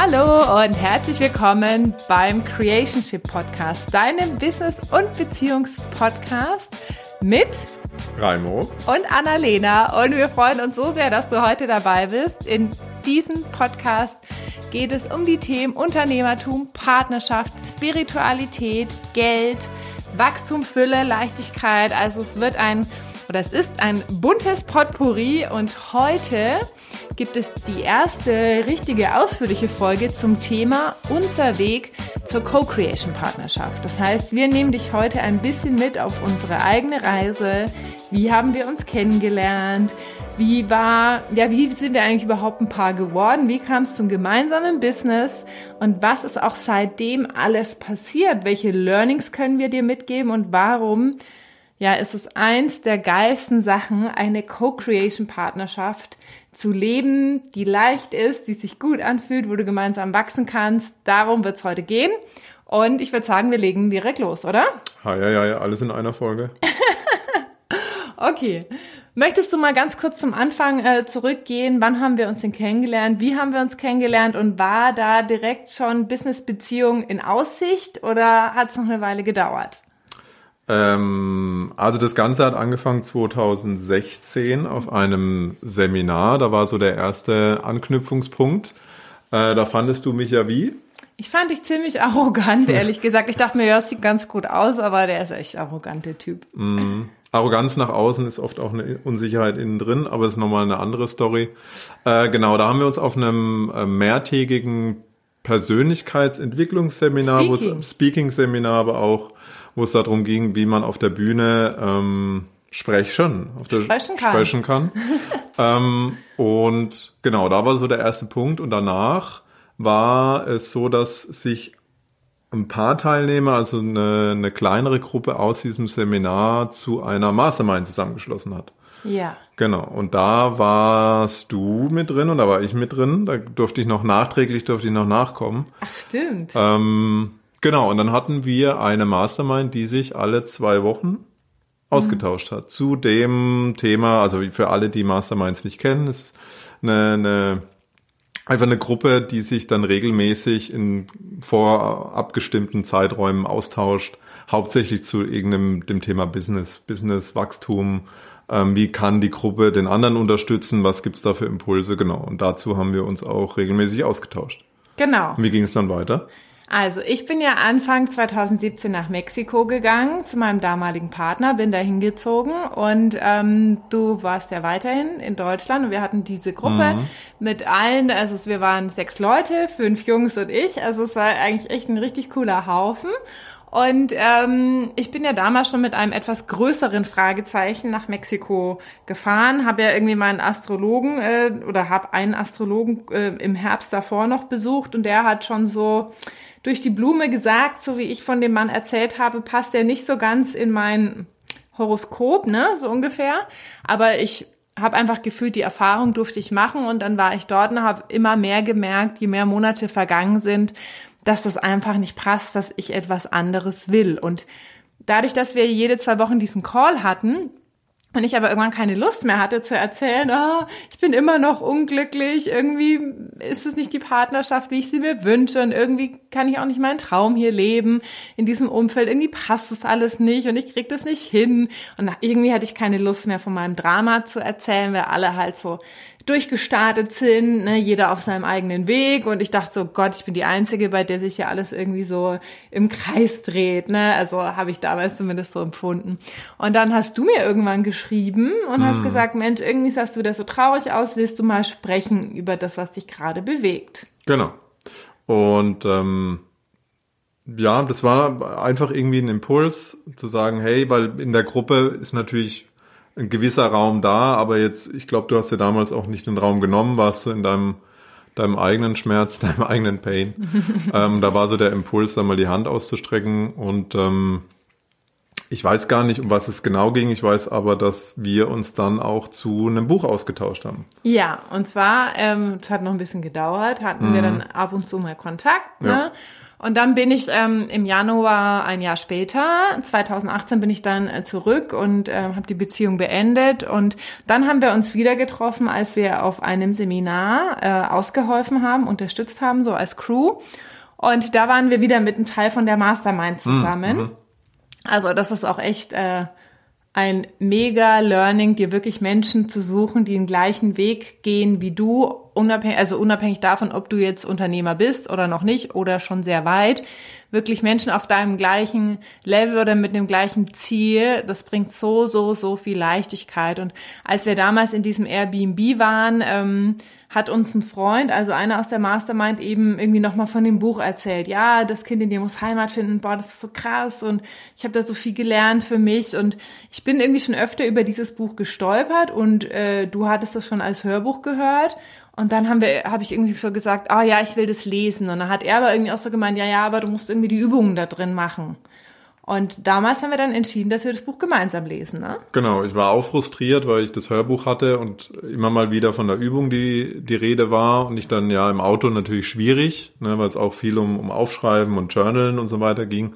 Hallo und herzlich willkommen beim Creationship Podcast, deinem Business- und Beziehungspodcast mit Raimo und Annalena. Und wir freuen uns so sehr, dass du heute dabei bist. In diesem Podcast geht es um die Themen Unternehmertum, Partnerschaft, Spiritualität, Geld, Wachstum, Fülle, Leichtigkeit. Also es wird ein oder es ist ein buntes Potpourri und heute gibt es die erste richtige ausführliche Folge zum Thema unser Weg zur Co-Creation Partnerschaft. Das heißt, wir nehmen dich heute ein bisschen mit auf unsere eigene Reise. Wie haben wir uns kennengelernt? Wie war, ja, wie sind wir eigentlich überhaupt ein Paar geworden? Wie kam es zum gemeinsamen Business? Und was ist auch seitdem alles passiert? Welche Learnings können wir dir mitgeben und warum ja, ist es eins der geilsten Sachen, eine Co-Creation-Partnerschaft zu leben, die leicht ist, die sich gut anfühlt, wo du gemeinsam wachsen kannst. Darum wird es heute gehen. Und ich würde sagen, wir legen direkt los, oder? Ja, ja, ja, alles in einer Folge. okay. Möchtest du mal ganz kurz zum Anfang äh, zurückgehen? Wann haben wir uns denn kennengelernt? Wie haben wir uns kennengelernt? Und war da direkt schon Business-Beziehung in Aussicht oder hat es noch eine Weile gedauert? Ähm, also das Ganze hat angefangen 2016 auf einem Seminar. Da war so der erste Anknüpfungspunkt. Äh, da fandest du mich ja wie? Ich fand dich ziemlich arrogant, ehrlich gesagt. Ich dachte mir, ja, sieht ganz gut aus, aber der ist echt arrogant, der Typ. Mm. Arroganz nach außen ist oft auch eine Unsicherheit innen drin, aber ist nochmal eine andere Story. Äh, genau, da haben wir uns auf einem äh, mehrtägigen Persönlichkeitsentwicklungsseminar, Speaking. Speaking-Seminar, aber auch wo es darum ging, wie man auf der Bühne ähm, sprechen, auf der sprechen kann. Sprechen kann. ähm, und genau, da war so der erste Punkt. Und danach war es so, dass sich ein paar Teilnehmer, also eine, eine kleinere Gruppe aus diesem Seminar zu einer Mastermind zusammengeschlossen hat. Ja. Genau. Und da warst du mit drin und da war ich mit drin. Da durfte ich noch nachträglich, durfte ich noch nachkommen. Ach, stimmt. Ähm, Genau, und dann hatten wir eine Mastermind, die sich alle zwei Wochen ausgetauscht hat zu dem Thema, also für alle, die Masterminds nicht kennen, ist eine, eine einfach eine Gruppe, die sich dann regelmäßig in vorabgestimmten Zeiträumen austauscht, hauptsächlich zu irgendeinem dem Thema Business, Business, Wachstum, ähm, wie kann die Gruppe den anderen unterstützen, was gibt's da für Impulse, genau. Und dazu haben wir uns auch regelmäßig ausgetauscht. Genau. Und wie ging es dann weiter? Also ich bin ja Anfang 2017 nach Mexiko gegangen zu meinem damaligen Partner, bin da hingezogen und ähm, du warst ja weiterhin in Deutschland und wir hatten diese Gruppe mhm. mit allen, also wir waren sechs Leute, fünf Jungs und ich, also es war eigentlich echt ein richtig cooler Haufen. Und ähm, ich bin ja damals schon mit einem etwas größeren Fragezeichen nach Mexiko gefahren, habe ja irgendwie meinen Astrologen äh, oder habe einen Astrologen äh, im Herbst davor noch besucht und der hat schon so durch die Blume gesagt, so wie ich von dem Mann erzählt habe, passt er nicht so ganz in mein Horoskop, ne, so ungefähr. Aber ich habe einfach gefühlt, die Erfahrung durfte ich machen und dann war ich dort und habe immer mehr gemerkt, je mehr Monate vergangen sind, dass das einfach nicht passt, dass ich etwas anderes will. Und dadurch, dass wir jede zwei Wochen diesen Call hatten, und ich aber irgendwann keine Lust mehr hatte zu erzählen, oh, ich bin immer noch unglücklich, irgendwie ist es nicht die Partnerschaft, wie ich sie mir wünsche und irgendwie kann ich auch nicht meinen Traum hier leben in diesem Umfeld, irgendwie passt es alles nicht und ich krieg das nicht hin. Und irgendwie hatte ich keine Lust mehr von meinem Drama zu erzählen, weil alle halt so durchgestartet sind, ne, jeder auf seinem eigenen Weg und ich dachte so, Gott, ich bin die Einzige, bei der sich ja alles irgendwie so im Kreis dreht, ne, also habe ich damals zumindest so empfunden. Und dann hast du mir irgendwann geschrieben und hm. hast gesagt, Mensch, irgendwie sahst du wieder so traurig aus, willst du mal sprechen über das, was dich gerade bewegt? Genau. Und ähm, ja, das war einfach irgendwie ein Impuls zu sagen, hey, weil in der Gruppe ist natürlich ein gewisser Raum da, aber jetzt, ich glaube, du hast ja damals auch nicht den Raum genommen, warst du in deinem, deinem eigenen Schmerz, deinem eigenen Pain. ähm, da war so der Impuls, da mal die Hand auszustrecken und ähm, ich weiß gar nicht, um was es genau ging. Ich weiß aber, dass wir uns dann auch zu einem Buch ausgetauscht haben. Ja, und zwar, ähm, es hat noch ein bisschen gedauert, hatten mhm. wir dann ab und zu mal Kontakt. Ne? Ja. Und dann bin ich ähm, im Januar ein Jahr später, 2018 bin ich dann äh, zurück und äh, habe die Beziehung beendet. Und dann haben wir uns wieder getroffen, als wir auf einem Seminar äh, ausgeholfen haben, unterstützt haben, so als Crew. Und da waren wir wieder mit einem Teil von der Mastermind zusammen. Mhm. Also das ist auch echt äh, ein mega Learning, dir wirklich Menschen zu suchen, die den gleichen Weg gehen wie du, unabhängig, also unabhängig davon, ob du jetzt Unternehmer bist oder noch nicht oder schon sehr weit. Wirklich Menschen auf deinem gleichen Level oder mit dem gleichen Ziel, das bringt so, so, so viel Leichtigkeit. Und als wir damals in diesem Airbnb waren, ähm, hat uns ein Freund, also einer aus der Mastermind, eben irgendwie nochmal von dem Buch erzählt. Ja, das Kind in dir muss Heimat finden. Boah, das ist so krass und ich habe da so viel gelernt für mich und ich bin irgendwie schon öfter über dieses Buch gestolpert und äh, du hattest das schon als Hörbuch gehört. Und dann haben wir, habe ich irgendwie so gesagt, ah oh, ja, ich will das lesen. Und dann hat er aber irgendwie auch so gemeint, ja, ja, aber du musst irgendwie die Übungen da drin machen. Und damals haben wir dann entschieden, dass wir das Buch gemeinsam lesen. Ne? Genau, ich war auch frustriert, weil ich das Hörbuch hatte und immer mal wieder von der Übung die, die Rede war und ich dann ja im Auto natürlich schwierig, ne, weil es auch viel um, um Aufschreiben und Journalen und so weiter ging.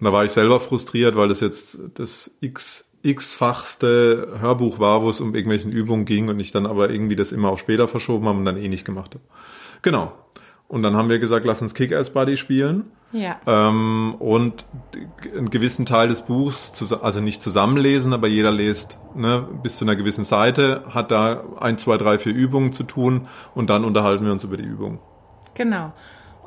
Und da war ich selber frustriert, weil das jetzt das x x-fachste Hörbuch war, wo es um irgendwelchen Übungen ging und ich dann aber irgendwie das immer auf später verschoben habe und dann eh nicht gemacht habe. Genau. Und dann haben wir gesagt, lass uns Kick-Ass-Buddy spielen. Ja. Ähm, und einen gewissen Teil des Buchs, also nicht zusammenlesen, aber jeder liest ne, bis zu einer gewissen Seite, hat da ein, zwei, drei, vier Übungen zu tun und dann unterhalten wir uns über die Übungen. Genau.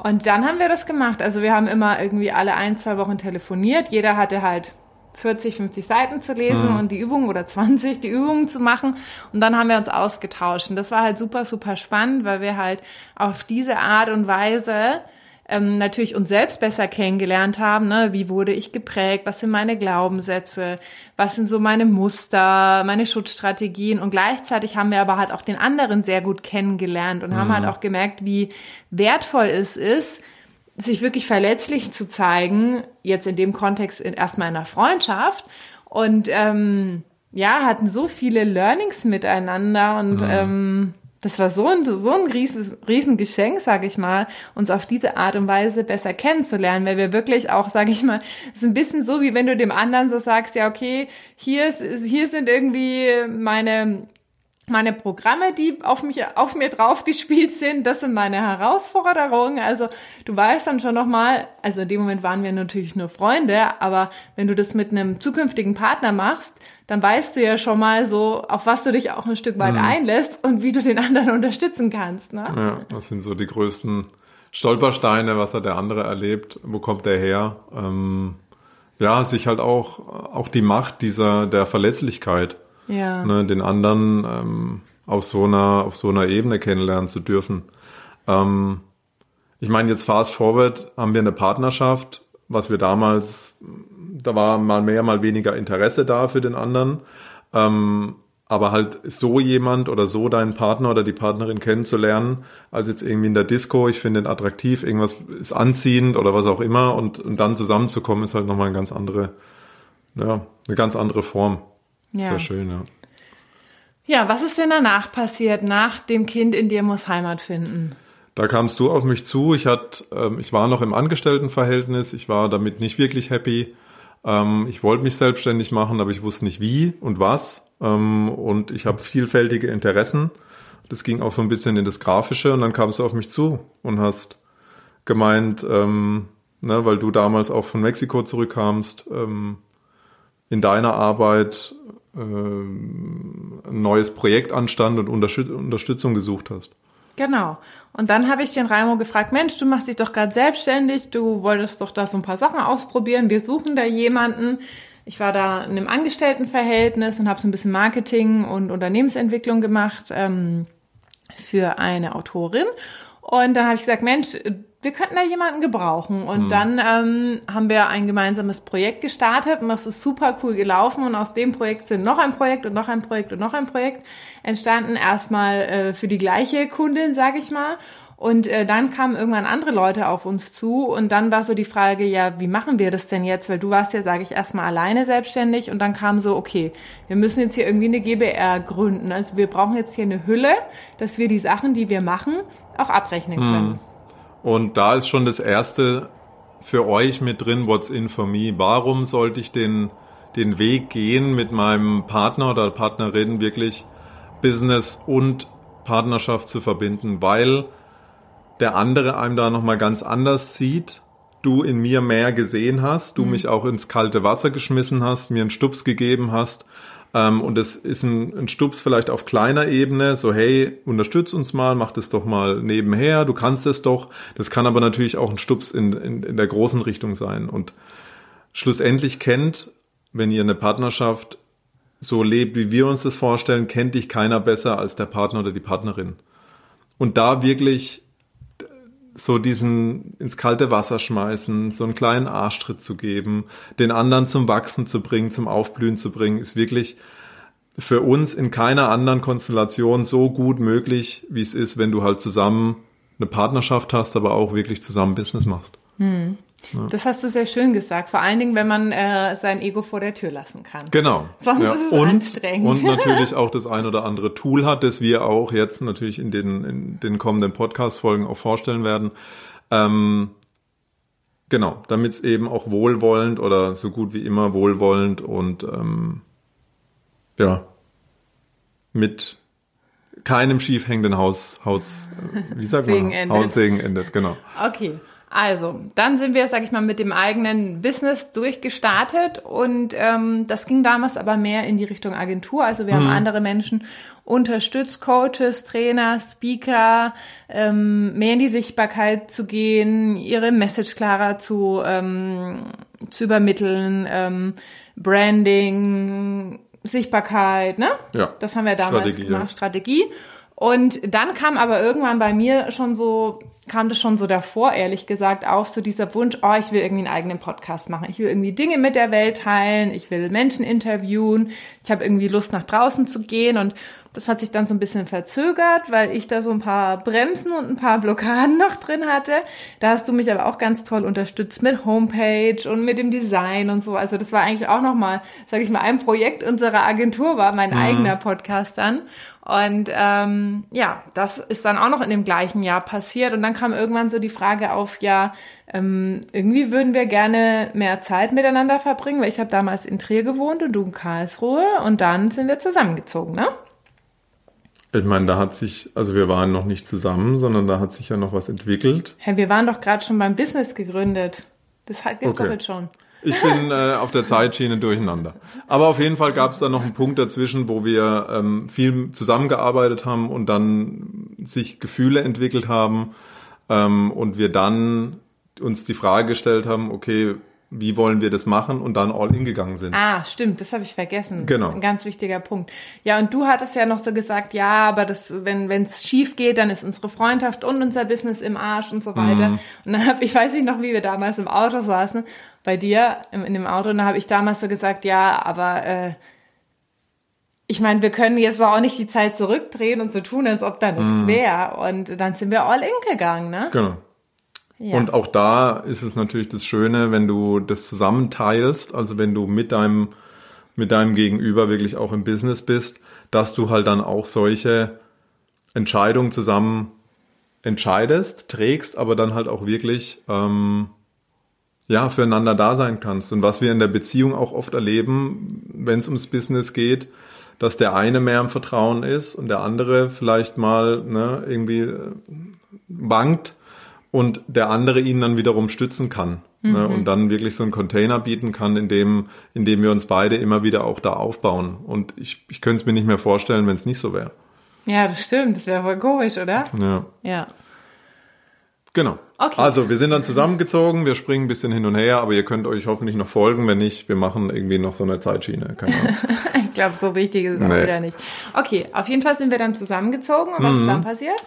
Und dann haben wir das gemacht. Also wir haben immer irgendwie alle ein, zwei Wochen telefoniert. Jeder hatte halt 40, 50 Seiten zu lesen mhm. und die Übungen oder 20 die Übungen zu machen. Und dann haben wir uns ausgetauscht. Und das war halt super, super spannend, weil wir halt auf diese Art und Weise ähm, natürlich uns selbst besser kennengelernt haben. Ne? Wie wurde ich geprägt? Was sind meine Glaubenssätze? Was sind so meine Muster, meine Schutzstrategien? Und gleichzeitig haben wir aber halt auch den anderen sehr gut kennengelernt und mhm. haben halt auch gemerkt, wie wertvoll es ist, sich wirklich verletzlich zu zeigen, jetzt in dem Kontext in, erstmal in einer Freundschaft und ähm, ja, hatten so viele Learnings miteinander und mhm. ähm, das war so ein, so ein riesen, riesen Geschenk, sage ich mal, uns auf diese Art und Weise besser kennenzulernen, weil wir wirklich auch, sage ich mal, es ist ein bisschen so, wie wenn du dem anderen so sagst, ja, okay, hier, ist, hier sind irgendwie meine meine Programme, die auf mich, auf mir draufgespielt sind, das sind meine Herausforderungen. Also du weißt dann schon nochmal, also in dem Moment waren wir natürlich nur Freunde, aber wenn du das mit einem zukünftigen Partner machst, dann weißt du ja schon mal so, auf was du dich auch ein Stück weit mhm. einlässt und wie du den anderen unterstützen kannst. Ne? Ja, das sind so die größten Stolpersteine, was hat der andere erlebt, wo kommt der her? Ähm, ja, sich halt auch, auch die Macht dieser, der Verletzlichkeit ja. ne, den anderen ähm, auf so einer auf so einer Ebene kennenlernen zu dürfen. Ähm, ich meine, jetzt fast forward haben wir eine Partnerschaft, was wir damals, da war mal mehr, mal weniger Interesse da für den anderen. Ähm, aber halt so jemand oder so deinen Partner oder die Partnerin kennenzulernen, als jetzt irgendwie in der Disco, ich finde ihn attraktiv, irgendwas ist anziehend oder was auch immer und, und dann zusammenzukommen, ist halt nochmal eine ganz andere, ja, eine ganz andere Form. Ja. Sehr schön, ja. Ja, was ist denn danach passiert, nach dem Kind in dir muss Heimat finden? Da kamst du auf mich zu. Ich, hat, ähm, ich war noch im Angestelltenverhältnis. Ich war damit nicht wirklich happy. Ähm, ich wollte mich selbstständig machen, aber ich wusste nicht wie und was. Ähm, und ich habe vielfältige Interessen. Das ging auch so ein bisschen in das Grafische. Und dann kamst du auf mich zu und hast gemeint, ähm, ne, weil du damals auch von Mexiko zurückkamst, ähm, in deiner Arbeit ein neues Projekt anstand und Unterstützung gesucht hast. Genau. Und dann habe ich den Raimo gefragt, Mensch, du machst dich doch gerade selbstständig, du wolltest doch da so ein paar Sachen ausprobieren, wir suchen da jemanden. Ich war da in einem Angestelltenverhältnis und habe so ein bisschen Marketing und Unternehmensentwicklung gemacht ähm, für eine Autorin. Und dann habe ich gesagt, Mensch, wir könnten da jemanden gebrauchen. Und mhm. dann ähm, haben wir ein gemeinsames Projekt gestartet und das ist super cool gelaufen. Und aus dem Projekt sind noch ein Projekt und noch ein Projekt und noch ein Projekt entstanden. Erstmal äh, für die gleiche Kundin, sage ich mal. Und äh, dann kamen irgendwann andere Leute auf uns zu und dann war so die Frage, ja, wie machen wir das denn jetzt? Weil du warst ja, sage ich, erstmal alleine selbstständig und dann kam so, okay, wir müssen jetzt hier irgendwie eine GBR gründen. Also wir brauchen jetzt hier eine Hülle, dass wir die Sachen, die wir machen, auch abrechnen können. Mhm. Und da ist schon das erste für euch mit drin, what's in for me? Warum sollte ich den, den Weg gehen, mit meinem Partner oder Partnerin wirklich Business und Partnerschaft zu verbinden? Weil der andere einem da nochmal ganz anders sieht, du in mir mehr gesehen hast, du mhm. mich auch ins kalte Wasser geschmissen hast, mir einen Stups gegeben hast ähm, und es ist ein, ein Stups vielleicht auf kleiner Ebene, so hey, unterstütz uns mal, mach das doch mal nebenher, du kannst es doch. Das kann aber natürlich auch ein Stups in, in, in der großen Richtung sein. Und schlussendlich kennt, wenn ihr eine Partnerschaft so lebt, wie wir uns das vorstellen, kennt dich keiner besser als der Partner oder die Partnerin. Und da wirklich so diesen ins kalte Wasser schmeißen, so einen kleinen Arschtritt zu geben, den anderen zum Wachsen zu bringen, zum Aufblühen zu bringen, ist wirklich für uns in keiner anderen Konstellation so gut möglich, wie es ist, wenn du halt zusammen eine Partnerschaft hast, aber auch wirklich zusammen Business machst. Hm. Ja. Das hast du sehr schön gesagt. Vor allen Dingen, wenn man äh, sein Ego vor der Tür lassen kann. Genau. Sonst ja. ist es und, anstrengend. Und natürlich auch das ein oder andere Tool hat, das wir auch jetzt natürlich in den, in den kommenden Podcast-Folgen auch vorstellen werden. Ähm, genau, damit es eben auch wohlwollend oder so gut wie immer wohlwollend und ähm, ja, mit keinem schief hängenden Haus, Haus, wie sagt Segen man? Endet. Haussegen endet, genau. Okay. Also, dann sind wir, sag ich mal, mit dem eigenen Business durchgestartet und ähm, das ging damals aber mehr in die Richtung Agentur. Also wir mhm. haben andere Menschen unterstützt, Coaches, Trainer, Speaker, ähm, mehr in die Sichtbarkeit zu gehen, ihre Message klarer zu, ähm, zu übermitteln, ähm, Branding, Sichtbarkeit, ne? Ja. Das haben wir damals Strategie, gemacht, ja. Strategie. Und dann kam aber irgendwann bei mir schon so, kam das schon so davor, ehrlich gesagt, auf so dieser Wunsch, oh, ich will irgendwie einen eigenen Podcast machen. Ich will irgendwie Dinge mit der Welt teilen, ich will Menschen interviewen, ich habe irgendwie Lust nach draußen zu gehen und das hat sich dann so ein bisschen verzögert, weil ich da so ein paar Bremsen und ein paar Blockaden noch drin hatte. Da hast du mich aber auch ganz toll unterstützt mit Homepage und mit dem Design und so. Also das war eigentlich auch nochmal, sage ich mal, ein Projekt unserer Agentur war mein mhm. eigener Podcast dann. Und ähm, ja, das ist dann auch noch in dem gleichen Jahr passiert. Und dann kam irgendwann so die Frage auf, ja, ähm, irgendwie würden wir gerne mehr Zeit miteinander verbringen, weil ich habe damals in Trier gewohnt und du in Karlsruhe. Und dann sind wir zusammengezogen, ne? Ich meine, da hat sich, also wir waren noch nicht zusammen, sondern da hat sich ja noch was entwickelt. Hey, wir waren doch gerade schon beim Business gegründet. Das gibt's okay. doch jetzt schon. Ich bin äh, auf der Zeitschiene durcheinander. Aber auf jeden Fall gab es da noch einen Punkt dazwischen, wo wir ähm, viel zusammengearbeitet haben und dann sich Gefühle entwickelt haben ähm, und wir dann uns die Frage gestellt haben, okay, wie wollen wir das machen und dann all in gegangen sind. Ah, stimmt, das habe ich vergessen. Genau. Ein ganz wichtiger Punkt. Ja, und du hattest ja noch so gesagt, ja, aber das, wenn es schief geht, dann ist unsere Freundschaft und unser Business im Arsch und so weiter. Mm. Und dann habe ich weiß nicht noch, wie wir damals im Auto saßen bei dir in, in dem Auto, und da habe ich damals so gesagt, ja, aber äh, ich meine, wir können jetzt auch nicht die Zeit zurückdrehen und so tun, als ob da nichts mm. wäre. Und dann sind wir all in gegangen, ne? Genau. Und auch da ist es natürlich das Schöne, wenn du das zusammenteilst, also wenn du mit deinem, mit deinem Gegenüber wirklich auch im Business bist, dass du halt dann auch solche Entscheidungen zusammen entscheidest, trägst, aber dann halt auch wirklich ähm, ja füreinander da sein kannst. Und was wir in der Beziehung auch oft erleben, wenn es ums Business geht, dass der eine mehr im Vertrauen ist und der andere vielleicht mal ne, irgendwie äh, wankt und der andere ihn dann wiederum stützen kann. Ne, mhm. Ne, und dann wirklich so einen Container bieten kann, in dem, in dem wir uns beide immer wieder auch da aufbauen. Und ich, ich könnte es mir nicht mehr vorstellen, wenn es nicht so wäre. Ja, das stimmt. Das wäre voll komisch, oder? Ja. Ja. Genau. Okay. Also, wir sind dann zusammengezogen, wir springen ein bisschen hin und her, aber ihr könnt euch hoffentlich noch folgen. Wenn nicht, wir machen irgendwie noch so eine Zeitschiene. Keine Ahnung. ich glaube, so wichtig ist es nee. auch wieder nicht. Okay, auf jeden Fall sind wir dann zusammengezogen. Und was mhm. ist dann passiert?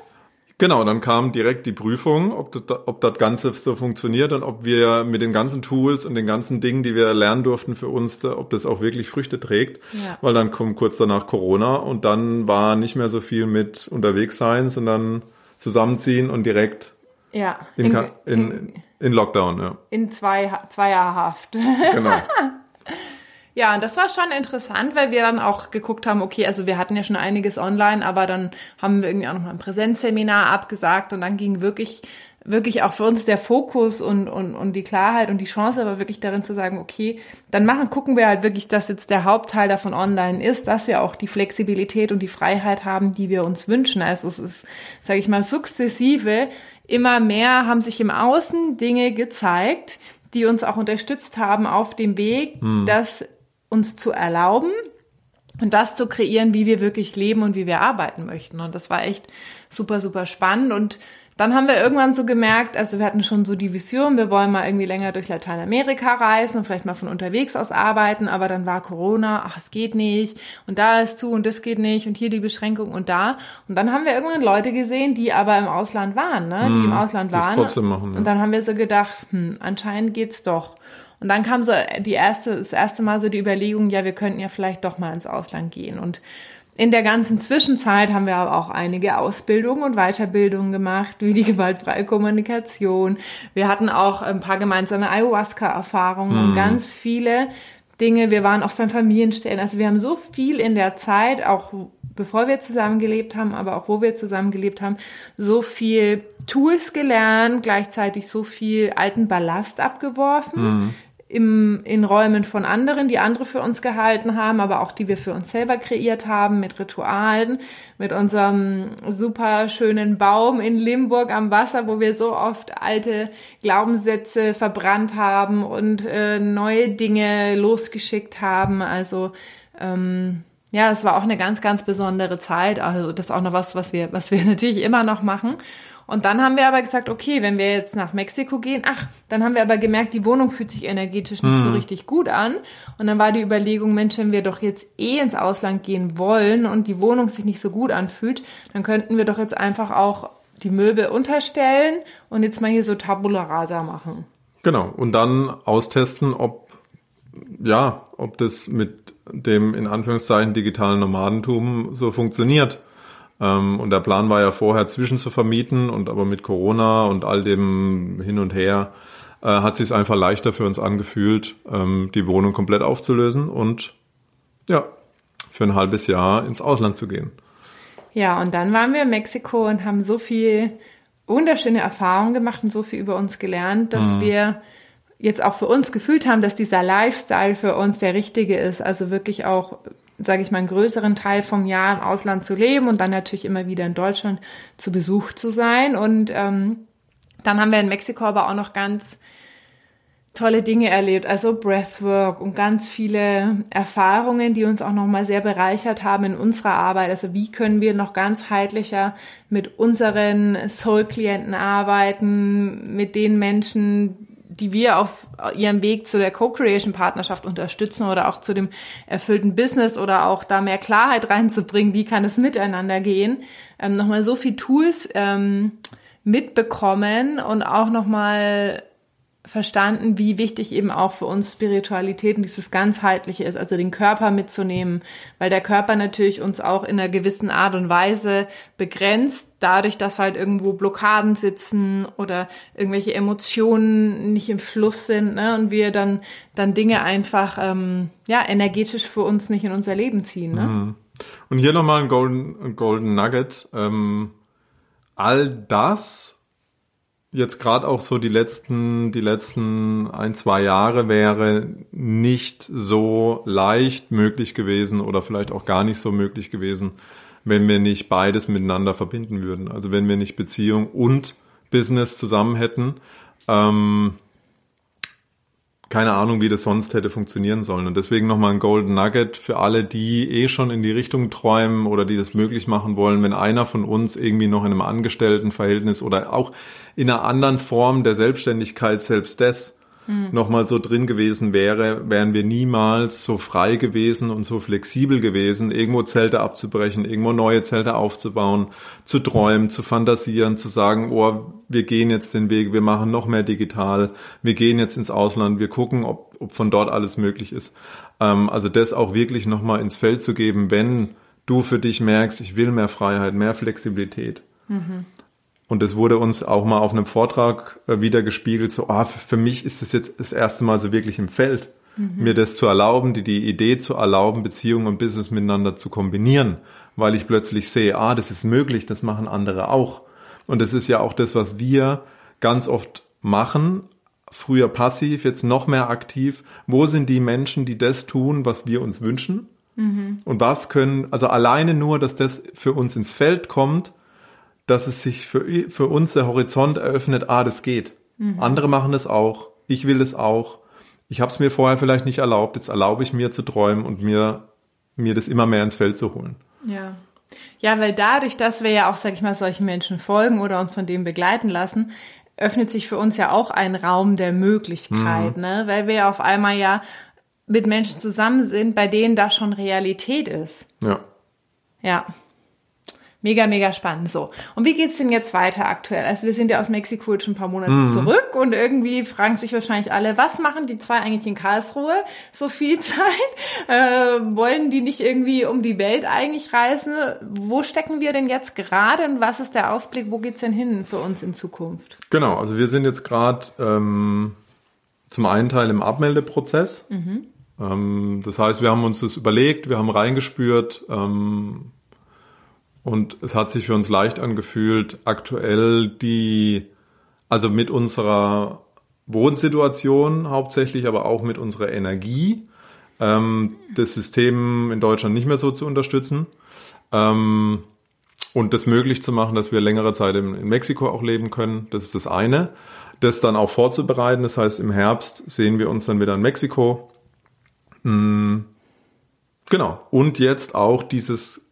Genau, dann kam direkt die Prüfung, ob das, ob das Ganze so funktioniert und ob wir mit den ganzen Tools und den ganzen Dingen, die wir lernen durften für uns, ob das auch wirklich Früchte trägt. Ja. Weil dann kommt kurz danach Corona und dann war nicht mehr so viel mit unterwegs sein, sondern zusammenziehen und direkt ja. in, in, in, in Lockdown. Ja. In zwei, zwei Jahre Haft. Genau. Ja, und das war schon interessant, weil wir dann auch geguckt haben, okay, also wir hatten ja schon einiges online, aber dann haben wir irgendwie auch noch mal ein Präsenzseminar abgesagt und dann ging wirklich wirklich auch für uns der Fokus und, und, und die Klarheit und die Chance aber wirklich darin zu sagen, okay, dann machen, gucken wir halt wirklich, dass jetzt der Hauptteil davon online ist, dass wir auch die Flexibilität und die Freiheit haben, die wir uns wünschen. Also es ist, sage ich mal, sukzessive immer mehr haben sich im Außen Dinge gezeigt, die uns auch unterstützt haben auf dem Weg, hm. das uns zu erlauben und das zu kreieren, wie wir wirklich leben und wie wir arbeiten möchten. Und das war echt super, super spannend und dann haben wir irgendwann so gemerkt, also wir hatten schon so die Vision, wir wollen mal irgendwie länger durch Lateinamerika reisen und vielleicht mal von unterwegs aus arbeiten, aber dann war Corona, ach, es geht nicht und da ist zu und das geht nicht und hier die Beschränkung und da. Und dann haben wir irgendwann Leute gesehen, die aber im Ausland waren, ne? die im hm, Ausland waren. Trotzdem machen, ja. Und dann haben wir so gedacht, hm, anscheinend geht's doch. Und dann kam so die erste, das erste Mal so die Überlegung, ja, wir könnten ja vielleicht doch mal ins Ausland gehen und in der ganzen Zwischenzeit haben wir aber auch einige Ausbildungen und Weiterbildungen gemacht, wie die gewaltfreie Kommunikation. Wir hatten auch ein paar gemeinsame Ayahuasca-Erfahrungen und hm. ganz viele Dinge. Wir waren oft beim Familienstellen. Also wir haben so viel in der Zeit, auch bevor wir zusammengelebt haben, aber auch wo wir zusammengelebt haben, so viel Tools gelernt, gleichzeitig so viel alten Ballast abgeworfen, mhm im, in Räumen von anderen, die andere für uns gehalten haben, aber auch die wir für uns selber kreiert haben, mit Ritualen, mit unserem super schönen Baum in Limburg am Wasser, wo wir so oft alte Glaubenssätze verbrannt haben und äh, neue Dinge losgeschickt haben. Also ähm, ja, es war auch eine ganz, ganz besondere Zeit. Also das ist auch noch was, was wir, was wir natürlich immer noch machen. Und dann haben wir aber gesagt, okay, wenn wir jetzt nach Mexiko gehen, ach, dann haben wir aber gemerkt, die Wohnung fühlt sich energetisch nicht mhm. so richtig gut an. Und dann war die Überlegung, Mensch, wenn wir doch jetzt eh ins Ausland gehen wollen und die Wohnung sich nicht so gut anfühlt, dann könnten wir doch jetzt einfach auch die Möbel unterstellen und jetzt mal hier so Tabula Rasa machen. Genau. Und dann austesten, ob, ja, ob das mit dem in Anführungszeichen digitalen Nomadentum so funktioniert. Ähm, und der Plan war ja vorher zwischen zu vermieten und aber mit Corona und all dem hin und her äh, hat sich einfach leichter für uns angefühlt, ähm, die Wohnung komplett aufzulösen und ja, für ein halbes Jahr ins Ausland zu gehen. Ja, und dann waren wir in Mexiko und haben so viel wunderschöne Erfahrungen gemacht und so viel über uns gelernt, dass mhm. wir jetzt auch für uns gefühlt haben, dass dieser Lifestyle für uns der richtige ist. Also wirklich auch sage ich mal, einen größeren Teil vom Jahr im Ausland zu leben und dann natürlich immer wieder in Deutschland zu Besuch zu sein. Und ähm, dann haben wir in Mexiko aber auch noch ganz tolle Dinge erlebt, also Breathwork und ganz viele Erfahrungen, die uns auch nochmal sehr bereichert haben in unserer Arbeit. Also wie können wir noch ganzheitlicher mit unseren Soul-Klienten arbeiten, mit den Menschen, die wir auf ihrem Weg zu der Co-Creation-Partnerschaft unterstützen oder auch zu dem erfüllten Business oder auch da mehr Klarheit reinzubringen, wie kann es miteinander gehen, ähm, nochmal so viel Tools ähm, mitbekommen und auch nochmal verstanden, wie wichtig eben auch für uns Spiritualität und dieses ganzheitliche ist, also den Körper mitzunehmen, weil der Körper natürlich uns auch in einer gewissen Art und Weise begrenzt, dadurch, dass halt irgendwo Blockaden sitzen oder irgendwelche Emotionen nicht im Fluss sind ne, und wir dann dann Dinge einfach ähm, ja energetisch für uns nicht in unser Leben ziehen. Ne? Mhm. Und hier nochmal ein Golden, Golden Nugget. Ähm, all das jetzt gerade auch so die letzten, die letzten ein, zwei Jahre wäre nicht so leicht möglich gewesen oder vielleicht auch gar nicht so möglich gewesen, wenn wir nicht beides miteinander verbinden würden. Also wenn wir nicht Beziehung und Business zusammen hätten. Ähm, keine Ahnung, wie das sonst hätte funktionieren sollen. Und deswegen nochmal ein Golden Nugget für alle, die eh schon in die Richtung träumen oder die das möglich machen wollen, wenn einer von uns irgendwie noch in einem Angestelltenverhältnis oder auch in einer anderen Form der Selbstständigkeit selbst des mhm. nochmal so drin gewesen wäre, wären wir niemals so frei gewesen und so flexibel gewesen, irgendwo Zelte abzubrechen, irgendwo neue Zelte aufzubauen, zu träumen, zu fantasieren, zu sagen, oh, wir gehen jetzt den Weg, wir machen noch mehr digital, wir gehen jetzt ins Ausland, wir gucken, ob, ob von dort alles möglich ist. Ähm, also das auch wirklich nochmal ins Feld zu geben, wenn du für dich merkst, ich will mehr Freiheit, mehr Flexibilität. Mhm. Und es wurde uns auch mal auf einem Vortrag äh, wieder gespiegelt, so, ah, für mich ist das jetzt das erste Mal so wirklich im Feld, mhm. mir das zu erlauben, die, die Idee zu erlauben, Beziehung und Business miteinander zu kombinieren, weil ich plötzlich sehe, ah, das ist möglich, das machen andere auch. Und das ist ja auch das, was wir ganz oft machen, früher passiv, jetzt noch mehr aktiv. Wo sind die Menschen, die das tun, was wir uns wünschen? Mhm. Und was können, also alleine nur, dass das für uns ins Feld kommt, dass es sich für, für uns der Horizont eröffnet, ah, das geht. Mhm. Andere machen das auch. Ich will es auch. Ich habe es mir vorher vielleicht nicht erlaubt. Jetzt erlaube ich mir zu träumen und mir, mir das immer mehr ins Feld zu holen. Ja. Ja, weil dadurch, dass wir ja auch, sag ich mal, solchen Menschen folgen oder uns von dem begleiten lassen, öffnet sich für uns ja auch ein Raum der Möglichkeit, mhm. ne? Weil wir ja auf einmal ja mit Menschen zusammen sind, bei denen das schon Realität ist. Ja. Ja. Mega, mega spannend. So. Und wie geht's denn jetzt weiter aktuell? Also wir sind ja aus Mexiko jetzt schon ein paar Monate mhm. zurück und irgendwie fragen sich wahrscheinlich alle, was machen die zwei eigentlich in Karlsruhe so viel Zeit? Äh, wollen die nicht irgendwie um die Welt eigentlich reisen? Wo stecken wir denn jetzt gerade und was ist der Ausblick? Wo geht's denn hin für uns in Zukunft? Genau, also wir sind jetzt gerade ähm, zum einen Teil im Abmeldeprozess. Mhm. Ähm, das heißt, wir haben uns das überlegt, wir haben reingespürt, ähm, und es hat sich für uns leicht angefühlt, aktuell die, also mit unserer Wohnsituation hauptsächlich, aber auch mit unserer Energie, ähm, das System in Deutschland nicht mehr so zu unterstützen. Ähm, und das möglich zu machen, dass wir längere Zeit in, Mexiko auch leben können. Das ist das eine. Das dann auch vorzubereiten. Das heißt, im Herbst sehen wir uns dann wieder in Mexiko. Mhm. Genau. Und jetzt auch dieses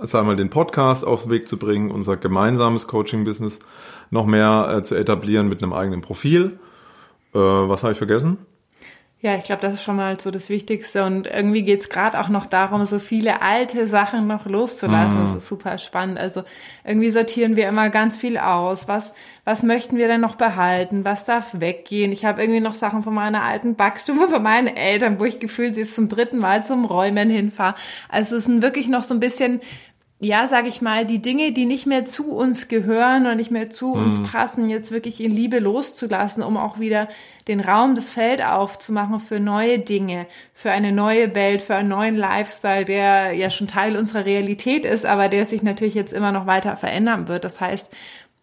sagen wir, den Podcast auf den Weg zu bringen, unser gemeinsames Coaching-Business noch mehr äh, zu etablieren mit einem eigenen Profil. Äh, was habe ich vergessen? Ja, ich glaube, das ist schon mal so das Wichtigste. Und irgendwie geht's es gerade auch noch darum, so viele alte Sachen noch loszulassen. Mhm. Das ist super spannend. Also irgendwie sortieren wir immer ganz viel aus. Was, was möchten wir denn noch behalten? Was darf weggehen? Ich habe irgendwie noch Sachen von meiner alten Backstube, von meinen Eltern, wo ich gefühlt sie zum dritten Mal zum Räumen hinfahre. Also es sind wirklich noch so ein bisschen ja, sage ich mal, die Dinge, die nicht mehr zu uns gehören und nicht mehr zu mhm. uns passen, jetzt wirklich in Liebe loszulassen, um auch wieder den Raum, das Feld aufzumachen für neue Dinge, für eine neue Welt, für einen neuen Lifestyle, der ja schon Teil unserer Realität ist, aber der sich natürlich jetzt immer noch weiter verändern wird. Das heißt,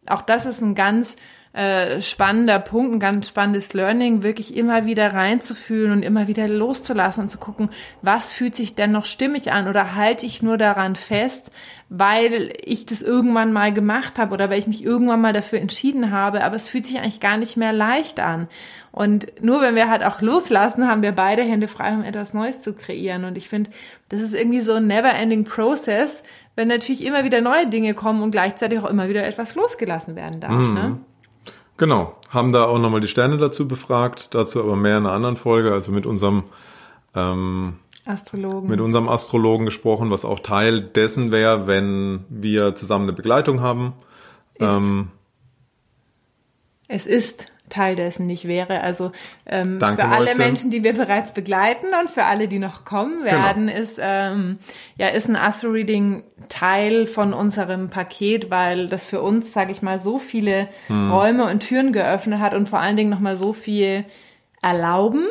auch das ist ein ganz äh, spannender Punkt, ein ganz spannendes Learning, wirklich immer wieder reinzufühlen und immer wieder loszulassen und zu gucken, was fühlt sich denn noch stimmig an oder halte ich nur daran fest, weil ich das irgendwann mal gemacht habe oder weil ich mich irgendwann mal dafür entschieden habe, aber es fühlt sich eigentlich gar nicht mehr leicht an. Und nur wenn wir halt auch loslassen, haben wir beide Hände frei, um etwas Neues zu kreieren. Und ich finde, das ist irgendwie so ein never-ending Process, wenn natürlich immer wieder neue Dinge kommen und gleichzeitig auch immer wieder etwas losgelassen werden darf. Mhm. Ne? Genau, haben da auch nochmal die Sterne dazu befragt, dazu aber mehr in einer anderen Folge, also mit unserem ähm, Astrologen. Mit unserem Astrologen gesprochen, was auch Teil dessen wäre, wenn wir zusammen eine Begleitung haben. Ist. Ähm, es ist Teil dessen nicht wäre. Also ähm, für alle Mäuschen. Menschen, die wir bereits begleiten und für alle, die noch kommen genau. werden, genau. ist ähm, ja ist ein Astro Reading Teil von unserem Paket, weil das für uns, sage ich mal, so viele hm. Räume und Türen geöffnet hat und vor allen Dingen noch mal so viel erlauben.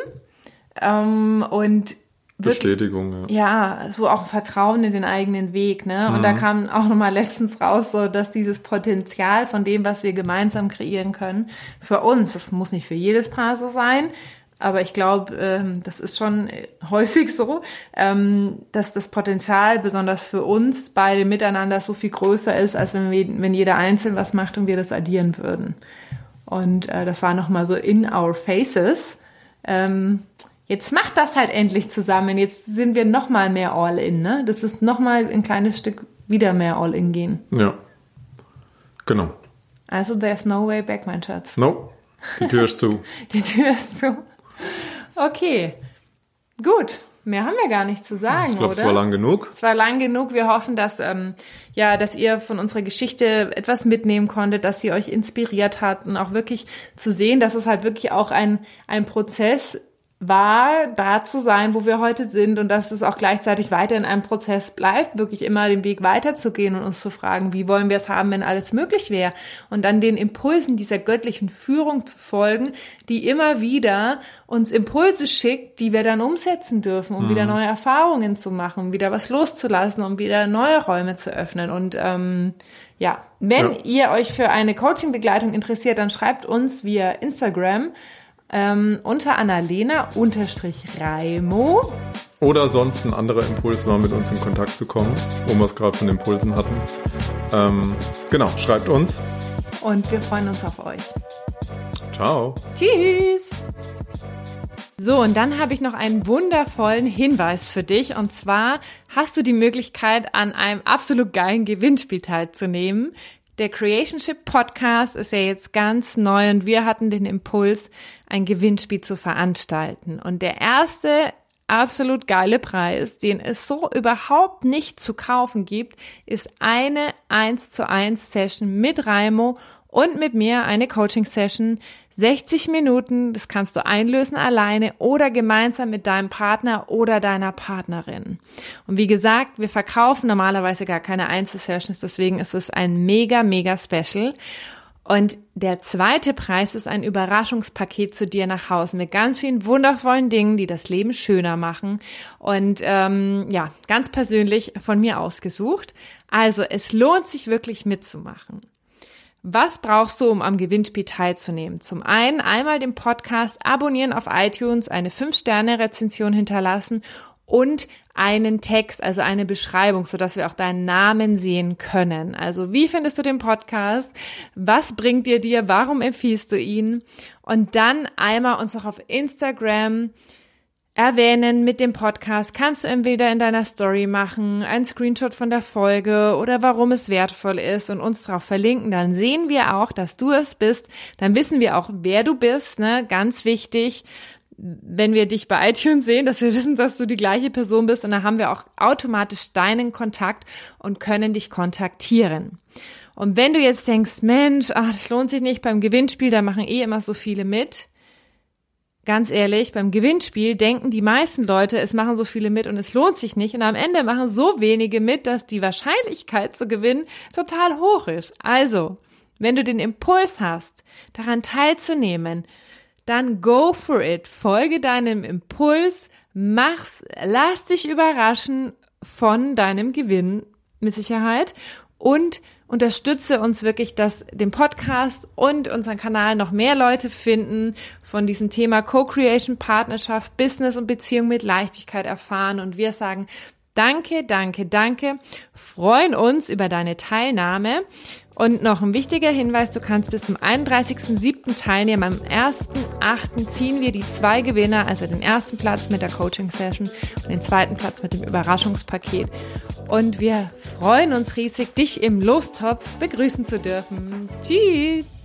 Ähm, und Bestätigung, ja. Ja, so auch Vertrauen in den eigenen Weg, ne? Und mhm. da kam auch nochmal letztens raus, so, dass dieses Potenzial von dem, was wir gemeinsam kreieren können, für uns, das muss nicht für jedes Paar so sein, aber ich glaube, ähm, das ist schon häufig so, ähm, dass das Potenzial besonders für uns beide miteinander so viel größer ist, als wenn, wir, wenn jeder einzeln was macht und wir das addieren würden. Und äh, das war nochmal so in our faces. Ähm, jetzt macht das halt endlich zusammen. Jetzt sind wir noch mal mehr All-In, ne? Das ist noch mal ein kleines Stück wieder mehr All-In gehen. Ja. Genau. Also there's no way back, mein Schatz. No. Die Tür ist zu. Die Tür ist zu. Okay. Gut. Mehr haben wir gar nicht zu sagen, ich glaub, oder? Es war lang genug. Es war lang genug. Wir hoffen, dass ähm, ja, dass ihr von unserer Geschichte etwas mitnehmen konntet, dass sie euch inspiriert hat und auch wirklich zu sehen, dass es halt wirklich auch ein ein Prozess war, da zu sein, wo wir heute sind und dass es auch gleichzeitig weiter in einem Prozess bleibt, wirklich immer den Weg weiterzugehen und uns zu fragen, wie wollen wir es haben, wenn alles möglich wäre und dann den Impulsen dieser göttlichen Führung zu folgen, die immer wieder uns Impulse schickt, die wir dann umsetzen dürfen, um mhm. wieder neue Erfahrungen zu machen, um wieder was loszulassen, um wieder neue Räume zu öffnen und ähm, ja, wenn ja. ihr euch für eine Coaching-Begleitung interessiert, dann schreibt uns via Instagram ähm, unter Annalena unterstrich Raimo. Oder sonst ein anderer Impuls war, mit uns in Kontakt zu kommen, wo wir es gerade von Impulsen hatten. Ähm, genau, schreibt uns. Und wir freuen uns auf euch. Ciao. Tschüss. So, und dann habe ich noch einen wundervollen Hinweis für dich. Und zwar hast du die Möglichkeit, an einem absolut geilen Gewinnspiel teilzunehmen. Der Creationship Podcast ist ja jetzt ganz neu und wir hatten den Impuls, ein Gewinnspiel zu veranstalten. Und der erste absolut geile Preis, den es so überhaupt nicht zu kaufen gibt, ist eine 1 zu 1 Session mit Raimo und mit mir eine Coaching Session 60 Minuten, das kannst du einlösen alleine oder gemeinsam mit deinem Partner oder deiner Partnerin. Und wie gesagt, wir verkaufen normalerweise gar keine Einzelsessions, deswegen ist es ein mega, mega Special. Und der zweite Preis ist ein Überraschungspaket zu dir nach Hause mit ganz vielen wundervollen Dingen, die das Leben schöner machen. Und ähm, ja, ganz persönlich von mir ausgesucht. Also es lohnt sich wirklich mitzumachen. Was brauchst du, um am Gewinnspiel teilzunehmen? Zum einen einmal den Podcast abonnieren auf iTunes, eine 5-Sterne-Rezension hinterlassen und einen Text, also eine Beschreibung, sodass wir auch deinen Namen sehen können. Also wie findest du den Podcast? Was bringt dir dir? Warum empfiehlst du ihn? Und dann einmal uns auch auf Instagram erwähnen mit dem Podcast, kannst du entweder in deiner Story machen, einen Screenshot von der Folge oder warum es wertvoll ist und uns darauf verlinken. Dann sehen wir auch, dass du es bist. Dann wissen wir auch, wer du bist. Ne? Ganz wichtig, wenn wir dich bei iTunes sehen, dass wir wissen, dass du die gleiche Person bist. Und dann haben wir auch automatisch deinen Kontakt und können dich kontaktieren. Und wenn du jetzt denkst, Mensch, ach, das lohnt sich nicht beim Gewinnspiel, da machen eh immer so viele mit ganz ehrlich, beim Gewinnspiel denken die meisten Leute, es machen so viele mit und es lohnt sich nicht. Und am Ende machen so wenige mit, dass die Wahrscheinlichkeit zu gewinnen total hoch ist. Also, wenn du den Impuls hast, daran teilzunehmen, dann go for it. Folge deinem Impuls, mach's, lass dich überraschen von deinem Gewinn mit Sicherheit und unterstütze uns wirklich, dass den Podcast und unseren Kanal noch mehr Leute finden, von diesem Thema Co-Creation, Partnerschaft, Business und Beziehung mit Leichtigkeit erfahren. Und wir sagen Danke, danke, danke, freuen uns über deine Teilnahme. Und noch ein wichtiger Hinweis, du kannst bis zum 31.07. teilnehmen. Am 1.08. ziehen wir die zwei Gewinner, also den ersten Platz mit der Coaching-Session und den zweiten Platz mit dem Überraschungspaket. Und wir freuen uns riesig, dich im Lostopf begrüßen zu dürfen. Tschüss!